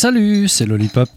Salut, c'est Lollipop.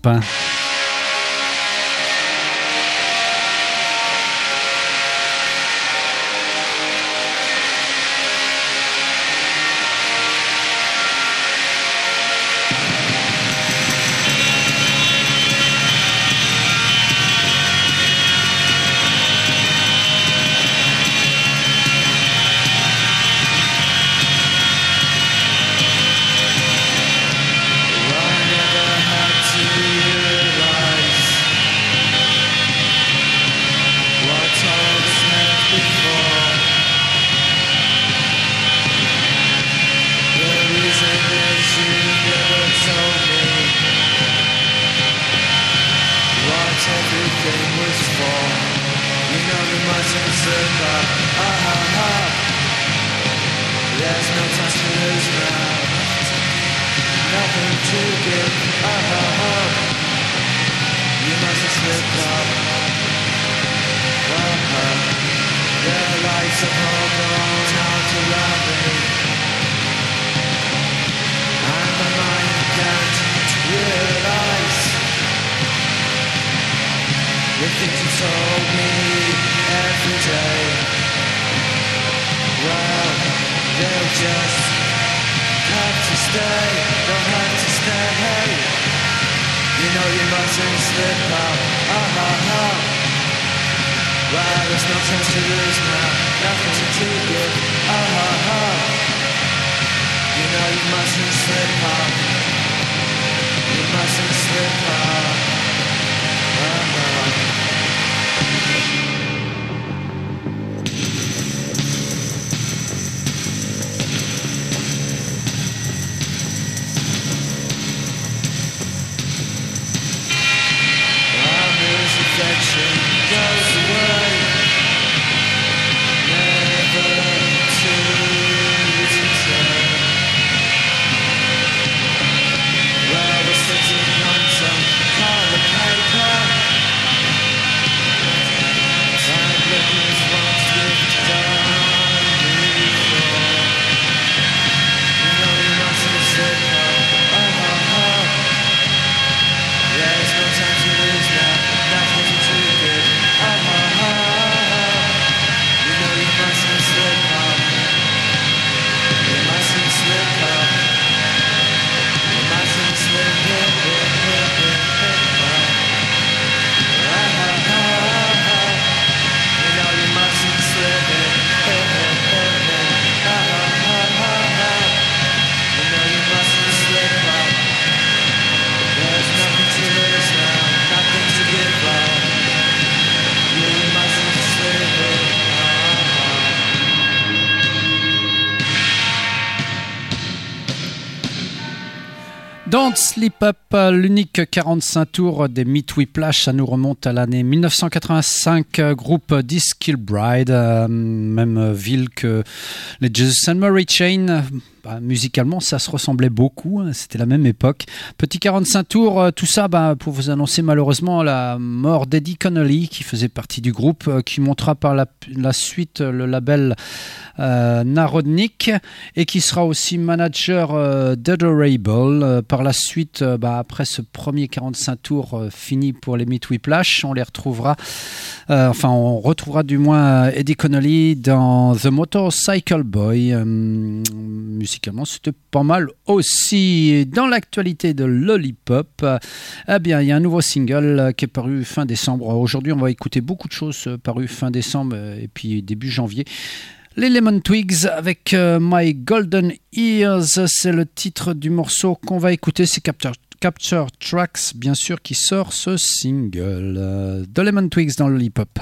just have to stay, don't have to stay. Hey, You know you mustn't slip up, ah oh, ha ha. Well, there's no chance to lose now, nothing to give. with, ah ha ha. You know you mustn't slip up, you mustn't slip up. Thank you. Don't Sleep Up, l'unique 45 tours des Meet Whiplash, ça nous remonte à l'année 1985, groupe Diskill Bride, euh, même ville que les Jesus and Chain. Bah, musicalement, ça se ressemblait beaucoup. Hein, c'était la même époque. Petit 45 tours, euh, tout ça bah, pour vous annoncer malheureusement la mort d'Eddie Connolly, qui faisait partie du groupe, euh, qui montera par la, suite le label euh, Narodnik et qui sera aussi manager d'Adorable. par la suite, bah, après ce premier 45 tours fini pour les Meat Whiplash, on les retrouvera, enfin, on retrouvera du moins Eddie Connolly dans The Motorcycle Boy c'était pas mal aussi. dans l'actualité de Lollipop, eh bien, il y a un nouveau single euh, qui est paru fin décembre. Aujourd'hui, on va écouter beaucoup de choses euh, parues fin décembre euh, et puis début janvier. Les Lemon Twigs avec My Golden Ears, c'est le titre du morceau qu'on va écouter, c'est Capture, Capture Tracks, bien sûr, qui sort ce single de Lemon Twigs dans Lollipop.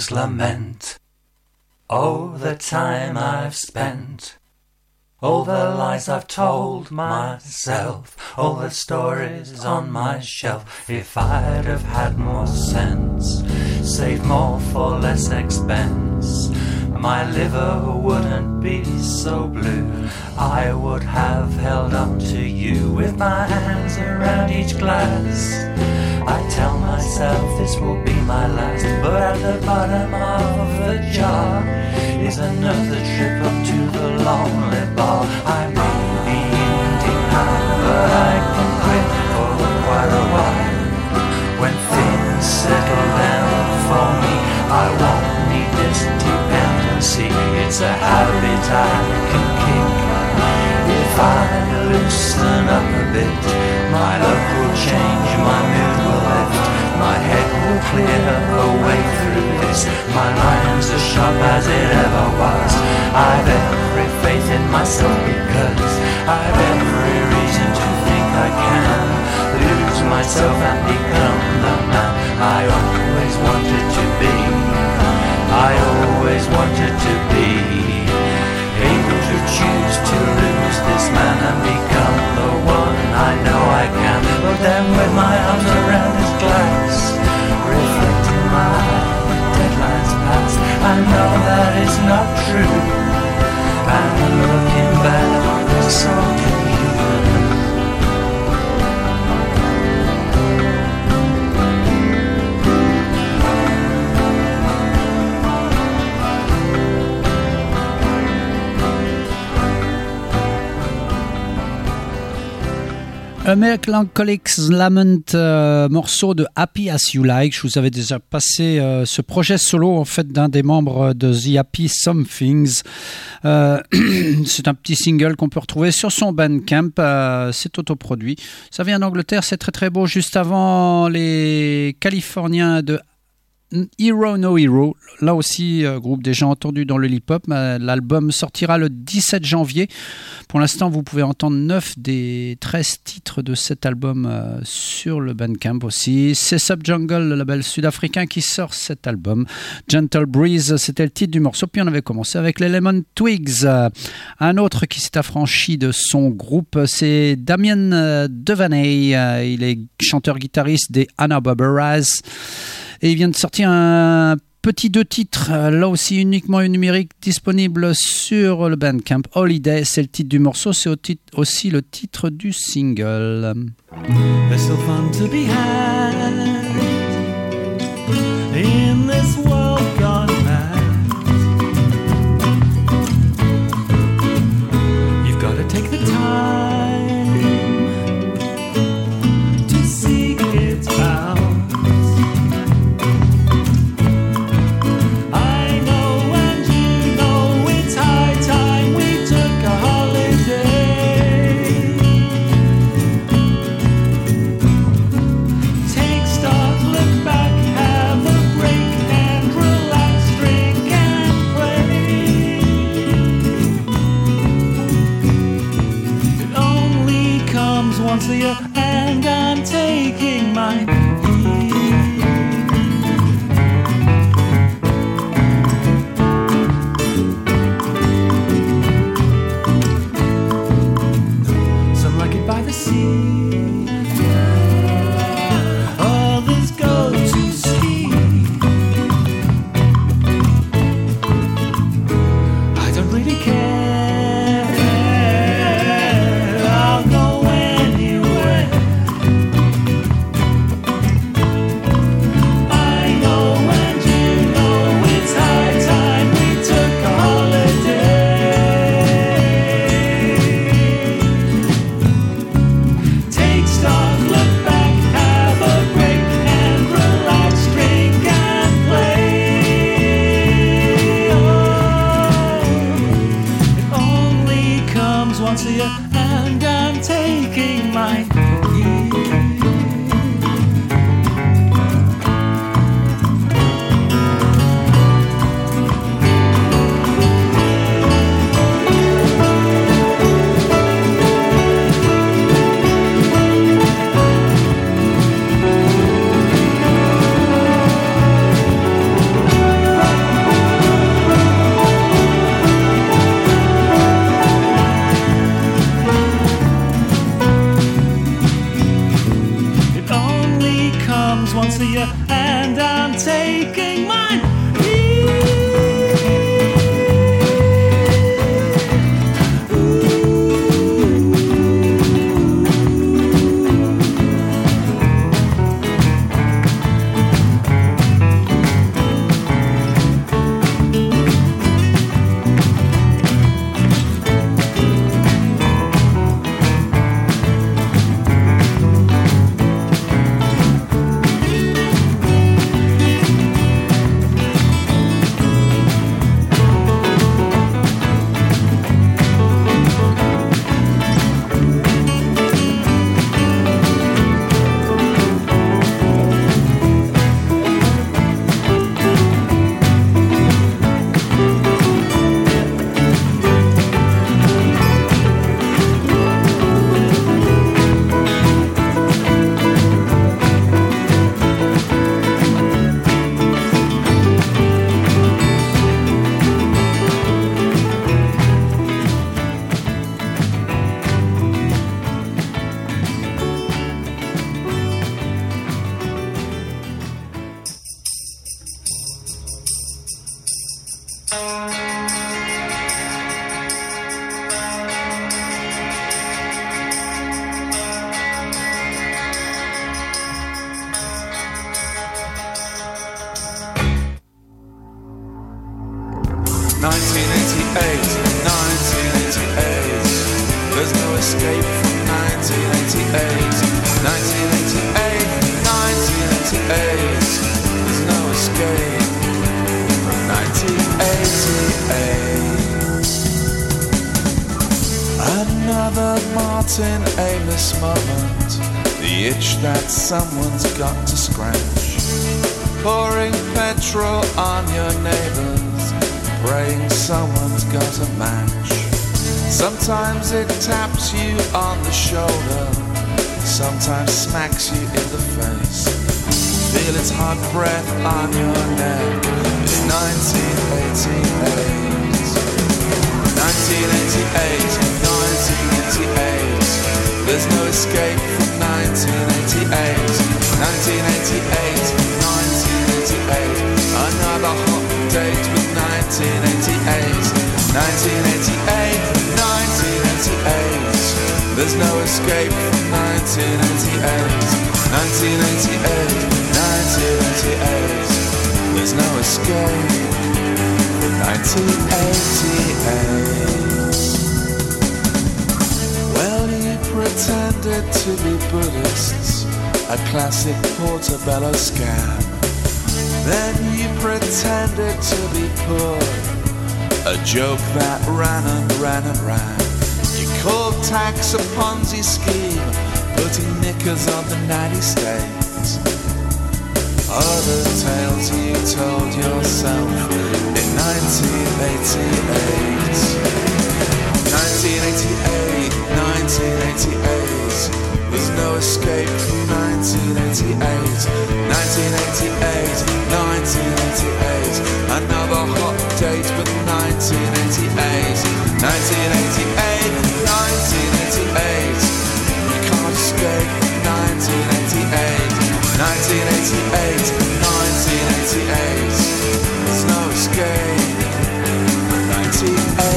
rags lament. Oh, the time I've spent. All the lies I've told myself, all the stories on my shelf. If I'd have had more sense, saved more for less expense, my liver wouldn't be so blue. I would have held on to you with my hands around each glass I tell myself this will be my last, but at the bottom of the jar is another trip up to the lonely bar. I may be ending denial, but I can quit for quite a while. When things settle down for me, I won't need this dependency. It's a habit I can kick. If I loosen up a bit, my luck will change my mood clear a way through this. My mind's as sharp as it ever was. I've every faith in myself because I've every reason to think I can lose myself and become the man I always wanted to be. I always wanted to be able to choose to lose this man and become the one I know I can. But then with my arms around his glass reflecting my deadlines past. I know that is not true. I'm looking back on this old Un Melancholic's Lament, euh, morceau de Happy As You Like. Je vous avais déjà passé euh, ce projet solo en fait d'un des membres de The Happy Somethings. Euh, c'est un petit single qu'on peut retrouver sur son Bandcamp. c'est autoproduit. Ça vient d'Angleterre, c'est très très beau. Juste avant les Californiens de Hero No Hero, là aussi groupe euh, groupe déjà entendu dans le hip hop, l'album sortira le 17 janvier. Pour l'instant, vous pouvez entendre 9 des 13 titres de cet album euh, sur le Bandcamp aussi. C'est Sub Jungle, le label sud-africain qui sort cet album. Gentle Breeze, c'était le titre du morceau. Puis on avait commencé avec les Lemon Twigs. Un autre qui s'est affranchi de son groupe, c'est Damien euh, Devaney. Il est chanteur-guitariste des Anna Barberas. Et il vient de sortir un petit deux titres, euh, là aussi uniquement numérique, disponible sur le Bandcamp. Holiday, c'est le titre du morceau, c'est aussi le titre du single. see. 1988, 1988. There's no escape from 1988, 1988, 1988. Another hot date with 1988, 1988, 1988. There's no escape from 1988, 1988, 1988. There's no escape. 1988. Well, you pretended to be Buddhists, a classic portobello scam. Then you pretended to be poor, a joke that ran and ran and ran. You called tax a Ponzi scheme, putting knickers on the nanny stains. Other the tales you told yourself in 1988. 1988, 1988, there's no escape from 1988. 1988, 1988, another hot date with 1988. 1988, 1988, can't escape 1988. 1988, 1988, there's no escape. 1988.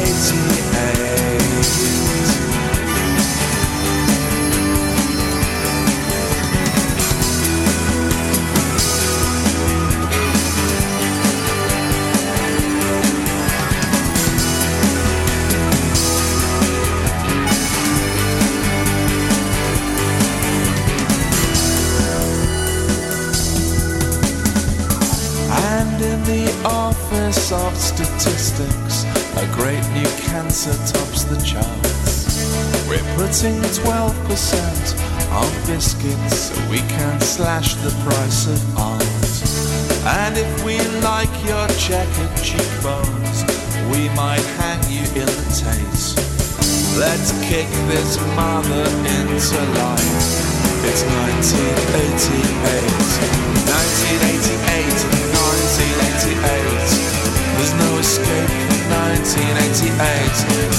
A great new cancer tops the charts. We're putting 12% on biscuits so we can slash the price of art. And if we like your checkered cheekbones, we might hang you in the taste. Let's kick this mother into life. It's 1988, 1988, 1988. There's no escape. 1988,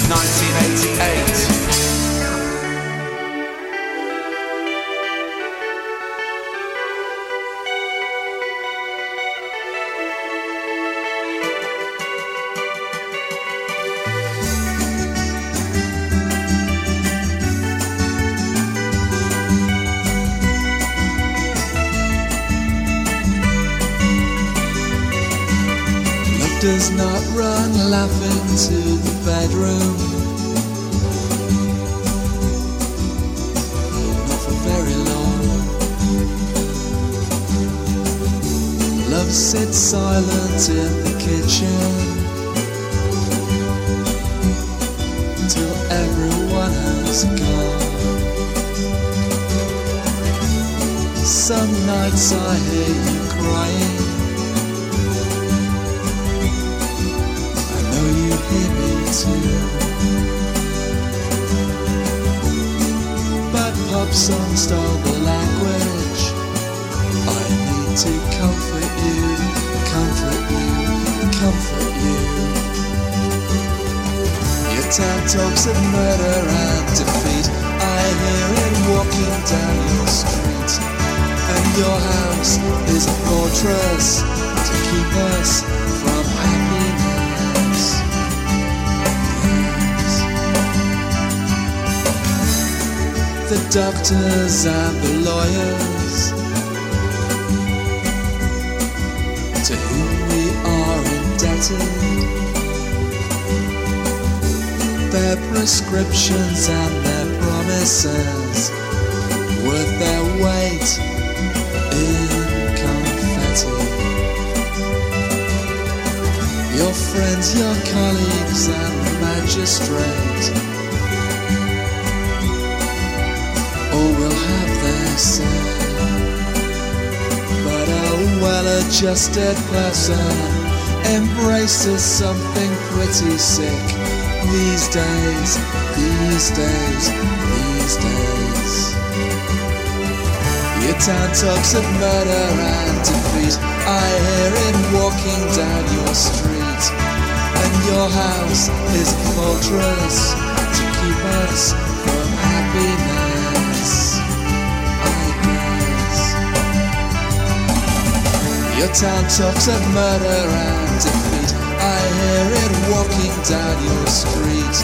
1988. Bedroom. the language. I need to comfort you, comfort you, comfort you. Your town talks of murder and defeat. I hear it walking down your street. And your house is a fortress to keep us the doctors and the lawyers to whom we are indebted. Their prescriptions and their promises worth their weight in confetti your friends, your colleagues, and the magistrate. said. But a well, a adjusted person embraces something pretty sick these days, these days, these days. Your town talks of murder and defeat. I hear it walking down your street, and your house is a fortress to keep us Your town talks of murder and defeat. I hear it walking down your street.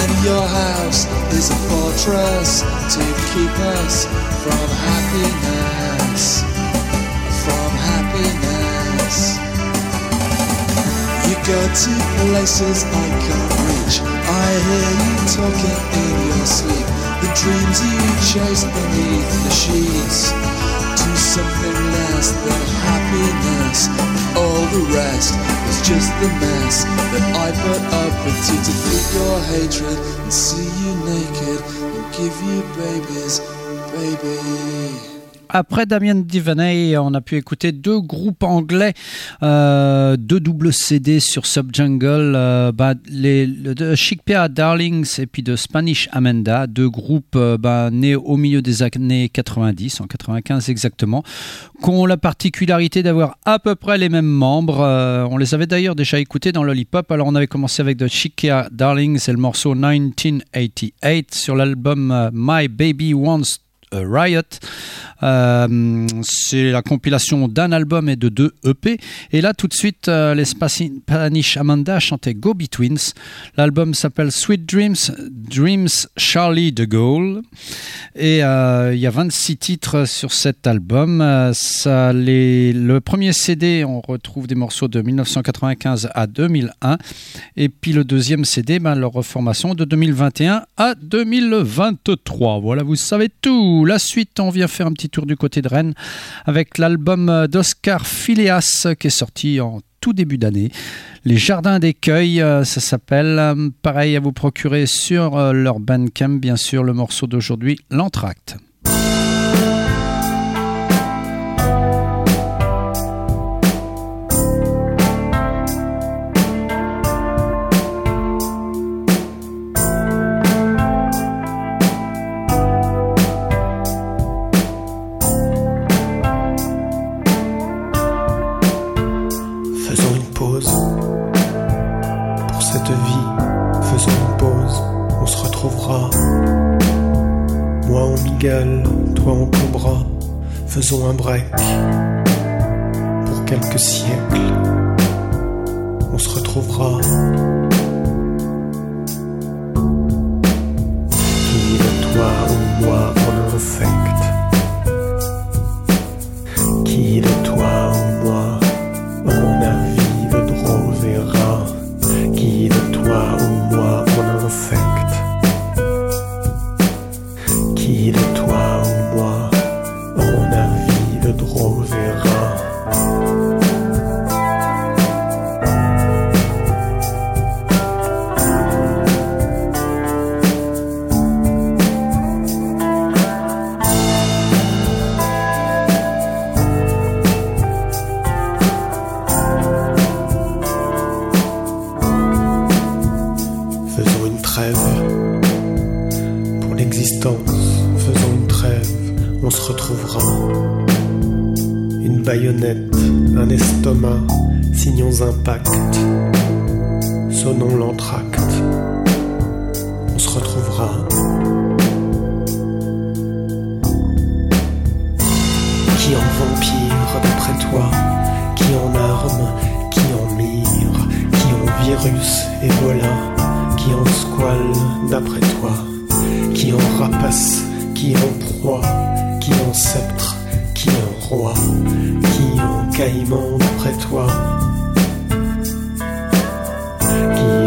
And your house is a fortress to keep us from happiness. From happiness. You go to places I can't reach. I hear you talking in your sleep. The dreams you chase beneath the sheets. To something past the happiness. All the rest was just the mess that I put up with to defeat your hatred and see you naked and give you babies, baby. Après Damien Divaney, on a pu écouter deux groupes anglais, euh, deux doubles CD sur Subjungle, jungle euh, bah, les, le, Darlings et puis de Spanish Amanda, deux groupes euh, bah, nés au milieu des années 90, en 95 exactement, qui ont la particularité d'avoir à peu près les mêmes membres. on les avait d'ailleurs déjà écoutés dans Lollipop. Alors on avait commencé avec de Chickpea Darlings et le morceau 1988 sur l'album My Baby Wants a euh, Riot. Euh, c'est la compilation d'un album et de deux EP. Et là, tout de suite, l'espace euh, les Spanish Amanda chantait Go Betweens. L'album s'appelle Sweet Dreams, Dreams Charlie de Gaulle. Et il y a 26 titres sur cet album. Ça, les, le premier CD, on retrouve des morceaux de 1995 à 2001. Et puis le deuxième CD, ben, leur reformation de 2021 à 2023. Voilà, vous savez tout la suite. On vient faire un petit tour du côté de Rennes avec l'album d'Oscar Phileas qui est sorti en tout début d'année. Les Jardins d'écueil, euh, ça s'appelle. Pareil à vous procurer sur euh, leur bandcamp, bien sûr, le morceau d'aujourd'hui, l'entracte. So un virus, et voilà, qui en squale d'après toi, qui en rapace, qui en proie, qui en sceptre, qui en roi, qui en caïman d'après toi, qui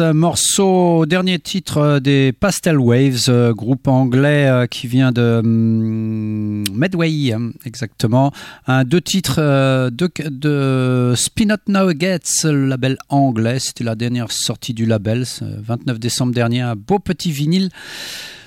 morceau, dernier titre euh, des Pastel Waves, euh, groupe anglais euh, qui vient de mm, Medway, exactement. deux titres de, de Out Now Gets, label anglais. C'était la dernière sortie du label, 29 décembre dernier. Un beau petit vinyle.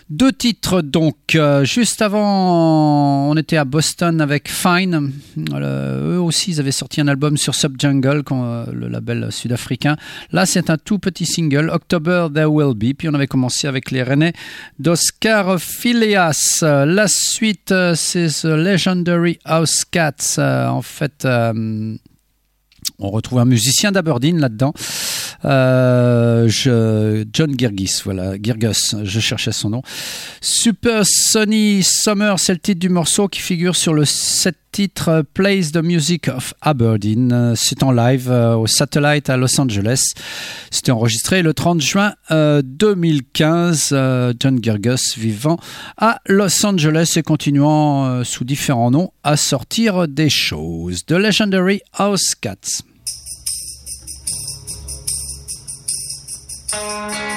Deux titres donc. Euh, juste avant, on était à Boston avec Fine. Euh, eux aussi, ils avaient sorti un album sur Sub Jungle, euh, le label sud-africain. Là, c'est un tout petit single, October There Will Be. Puis on avait commencé avec les Rennais d'Oscar Phileas. La suite, c'est The Legendary House Cats. En fait, on retrouve un musicien d'Aberdeen là-dedans. Euh, je, John Girgis, voilà, Girgus, je cherchais son nom. Super Sony Summer, c'est le titre du morceau qui figure sur le 7 titre place the Music of Aberdeen. C'est en live euh, au Satellite à Los Angeles. C'était enregistré le 30 juin 2015. Euh, John Gergus vivant à Los Angeles et continuant sous différents noms à sortir des choses. The Legendary House Cats. Música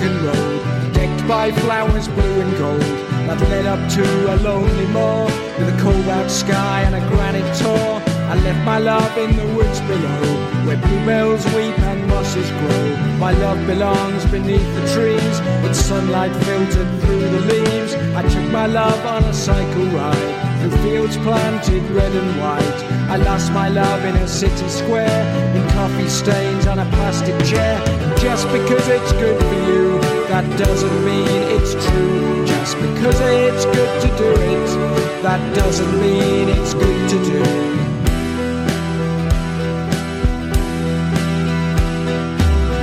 broken road, decked by flowers blue and gold, that led up to a lonely moor with a cold out sky and a granite tor. I left my love in the woods below, where bluebells weep and mosses grow. My love belongs beneath the trees, with sunlight filtered through the leaves. I took my love on a cycle ride through fields planted red and white. I lost my love in a city square, in coffee stains on a plastic chair. Just because it's good for you, that doesn't mean it's true. Just because it's good to do it, that doesn't mean it's good to do.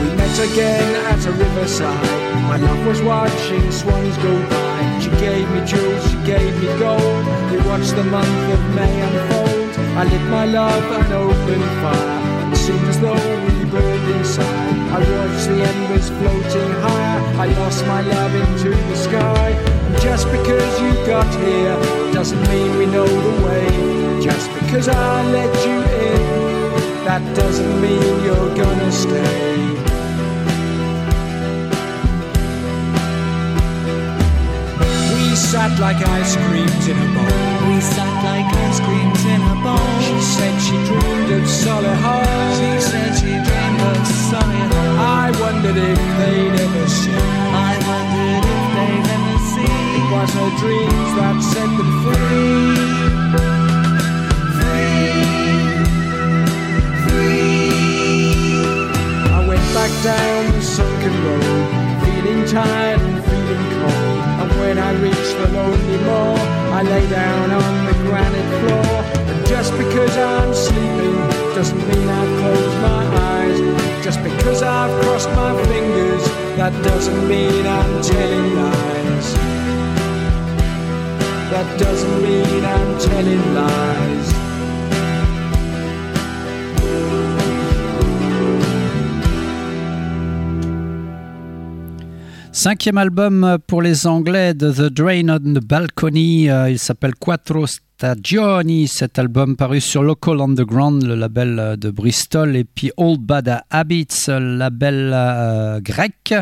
We met again at a riverside. My love was watching swans go by. She gave me jewels, she gave me gold. You watched the month of May unfold. I lit my love and open fire. It seemed as though we burned inside. I watched the embers floating higher. I lost my love into the sky. And just because you got here doesn't mean we know the way. Just because I let you in, that doesn't mean you're gonna stay. sat like ice creams in a bowl. We sat like ice creams in a bowl. She said she dreamed of Solihull. She said she dreamed of Solihull. I wondered if they'd ever see. I wondered if they'd ever see. It was her dreams that set them free. Free. Free. I went Back down the sunken road, feeling tired when I reach the lonely moor, I lay down on the granite floor. And just because I'm sleeping doesn't mean I've closed my eyes. Just because I've crossed my fingers, that doesn't mean I'm telling lies. That doesn't mean I'm telling lies. Cinquième album pour les Anglais de The Drain on the Balcony. Euh, il s'appelle Quattro Stagioni. Cet album paru sur Local Underground, le label euh, de Bristol, et puis Old Bad Habits, euh, label grec.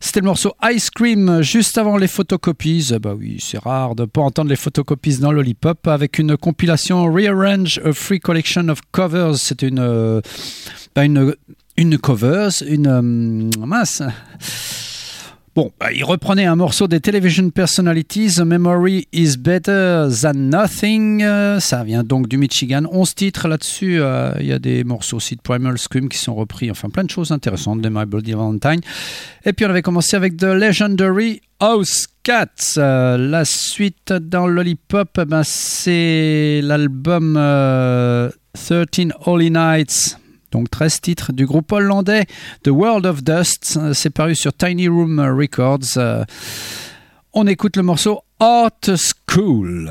C'était le morceau Ice Cream juste avant les photocopies. Bah oui, c'est rare de pas entendre les photocopies dans Lollipop avec une compilation Rearrange a Free Collection of Covers. C'est une, ben une, une covers, une mince Bon, euh, il reprenait un morceau des Television Personalities, The Memory is Better Than Nothing. Euh, ça vient donc du Michigan. 11 titres là-dessus. Euh, il y a des morceaux aussi de Primal Scream qui sont repris. Enfin, plein de choses intéressantes de My Bloody Valentine. Et puis, on avait commencé avec The Legendary House Cats. la suite dans Lollipop, eh ben, c'est l'album 13 Holy Nights. Donc 13 titres du groupe hollandais The World of Dust, euh, c'est paru sur Tiny Room Records. Euh, on écoute le morceau Hot School.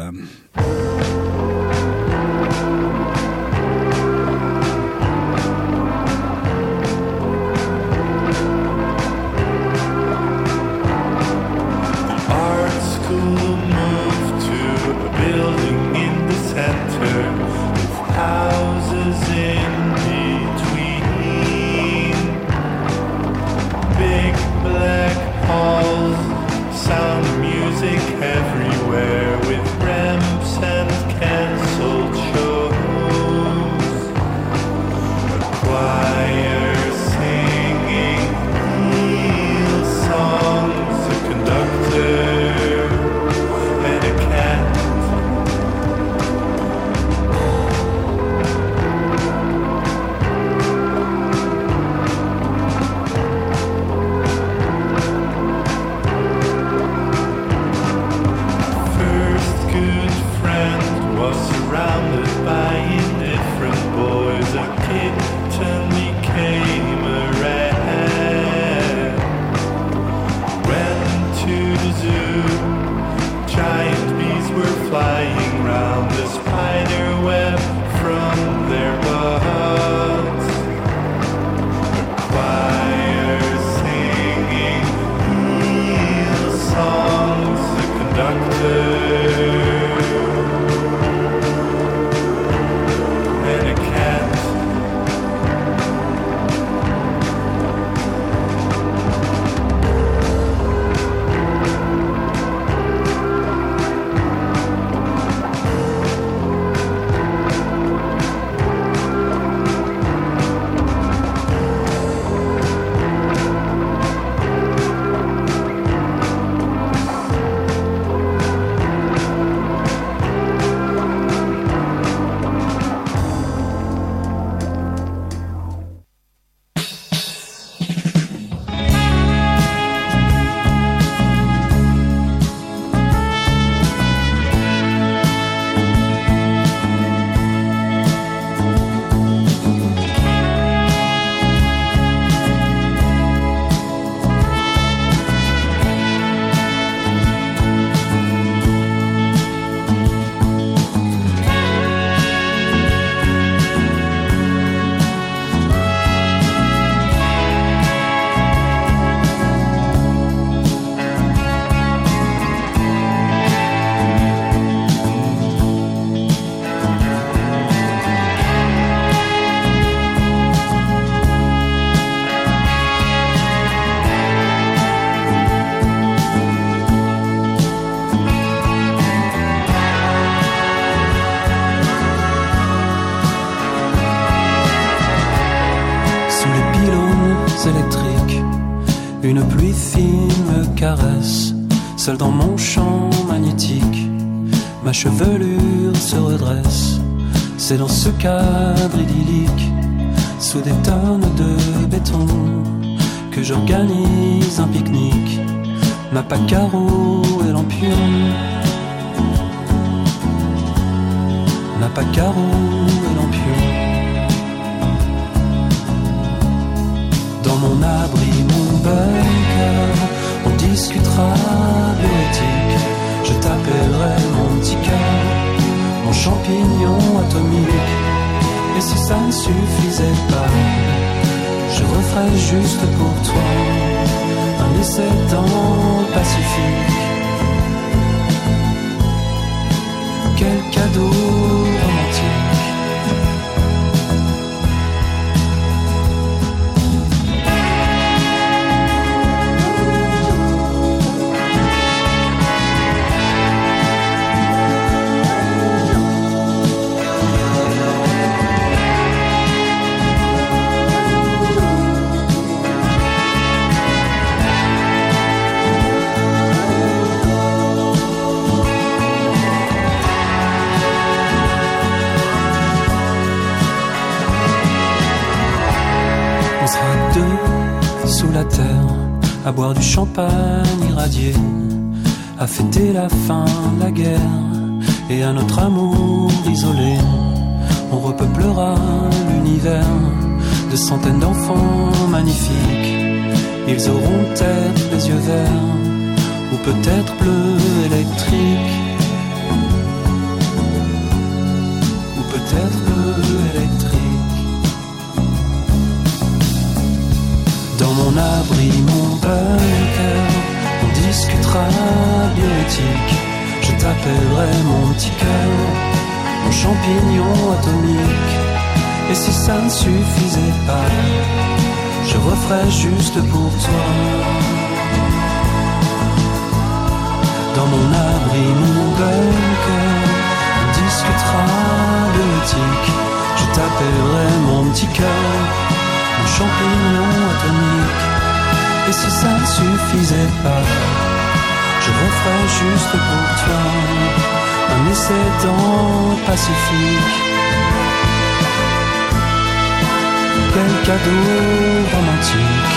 seul dans mon champ magnétique, ma chevelure se redresse. C'est dans ce cadre idyllique, sous des tonnes de béton, que j'organise un pique-nique, ma pacaro et lampion. Ma pacaro et discutera Je t'appellerai mon petit mon champignon atomique. Et si ça ne suffisait pas, je referais juste pour toi un essai dans Pacifique. champagne irradié A fêter la fin de la guerre et à notre amour isolé. On repeuplera l'univers de centaines d'enfants juste pour toi un essai dans le Pacifique. Quel cadeau romantique.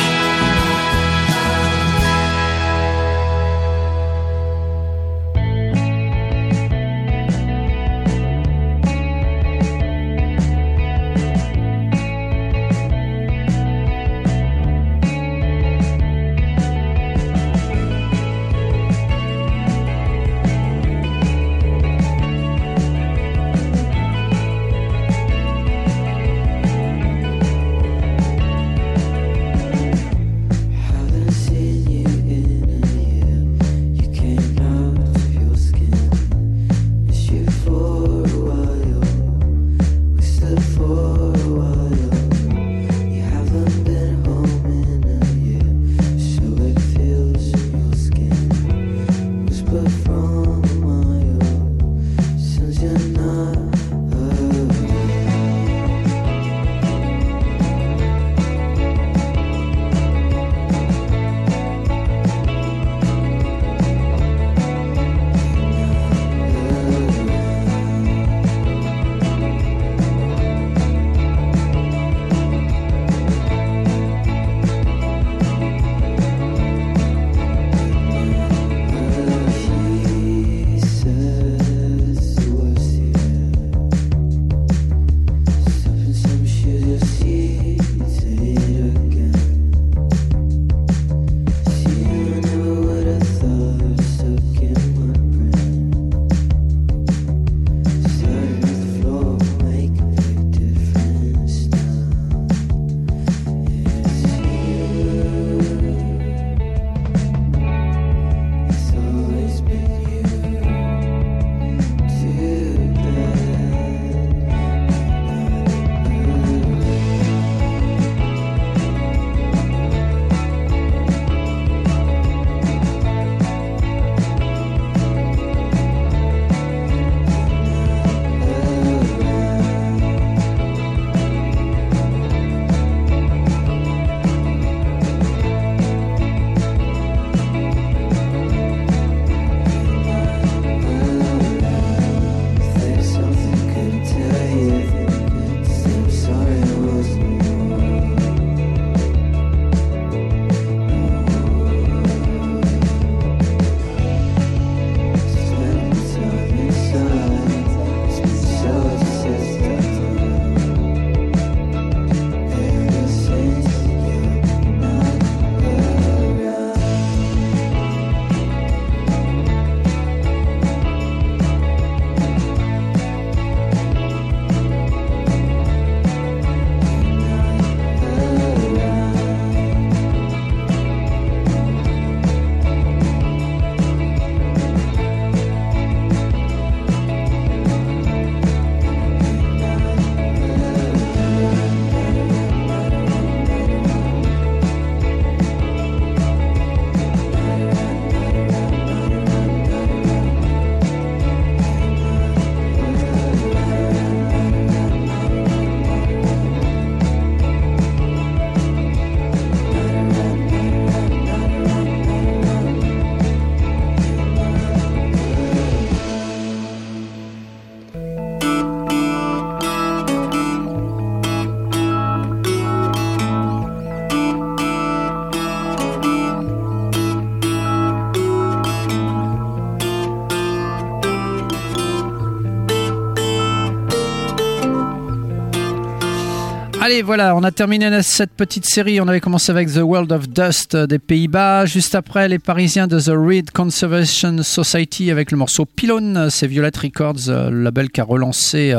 voilà, on a terminé cette petite série. On avait commencé avec The World of Dust euh, des Pays-Bas. Juste après, les Parisiens de The Reed Conservation Society avec le morceau Pylone. Euh, c'est Violet Records, euh, le label qui a relancé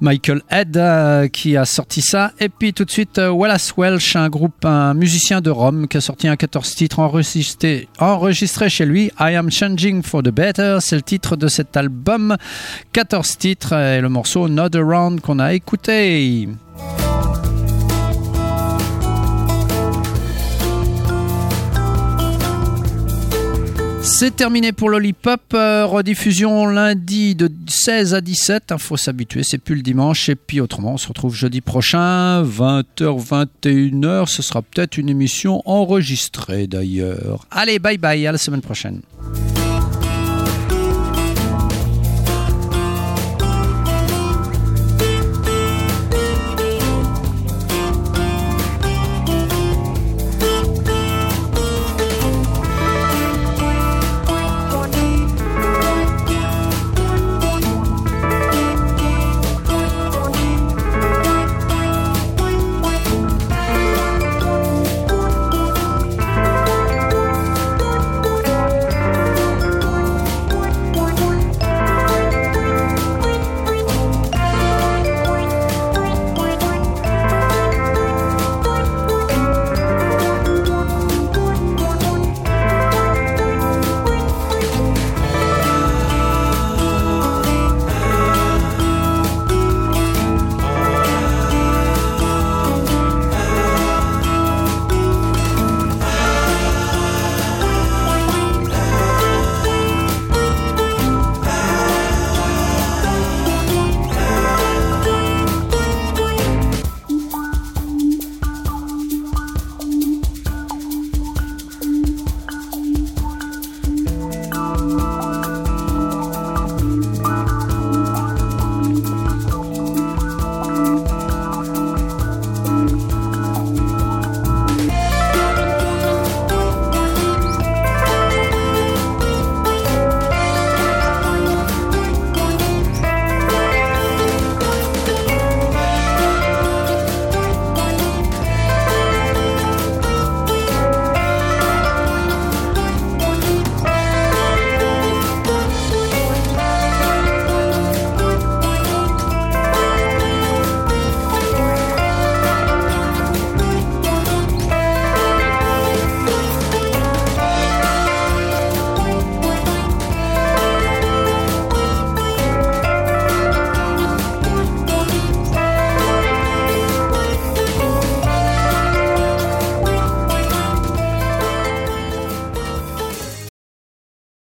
Michael Head qui a sorti ça. Et puis tout de suite, Wallace Welsh, un groupe, un musicien de Rome qui a sorti un 14 titres enregistré, enregistré chez lui. I Am Changing for the Better, c'est le titre de cet album. 14 titres et le morceau Not Around qu'on a écouté. C'est terminé pour Lollipop. Euh, rediffusion lundi de 16 à 17. Il faut s'habituer, c'est plus le dimanche. Et puis autrement, on se retrouve jeudi prochain, 20h, 21h. Ce sera peut-être une émission enregistrée d'ailleurs. Allez, bye bye, à la semaine prochaine.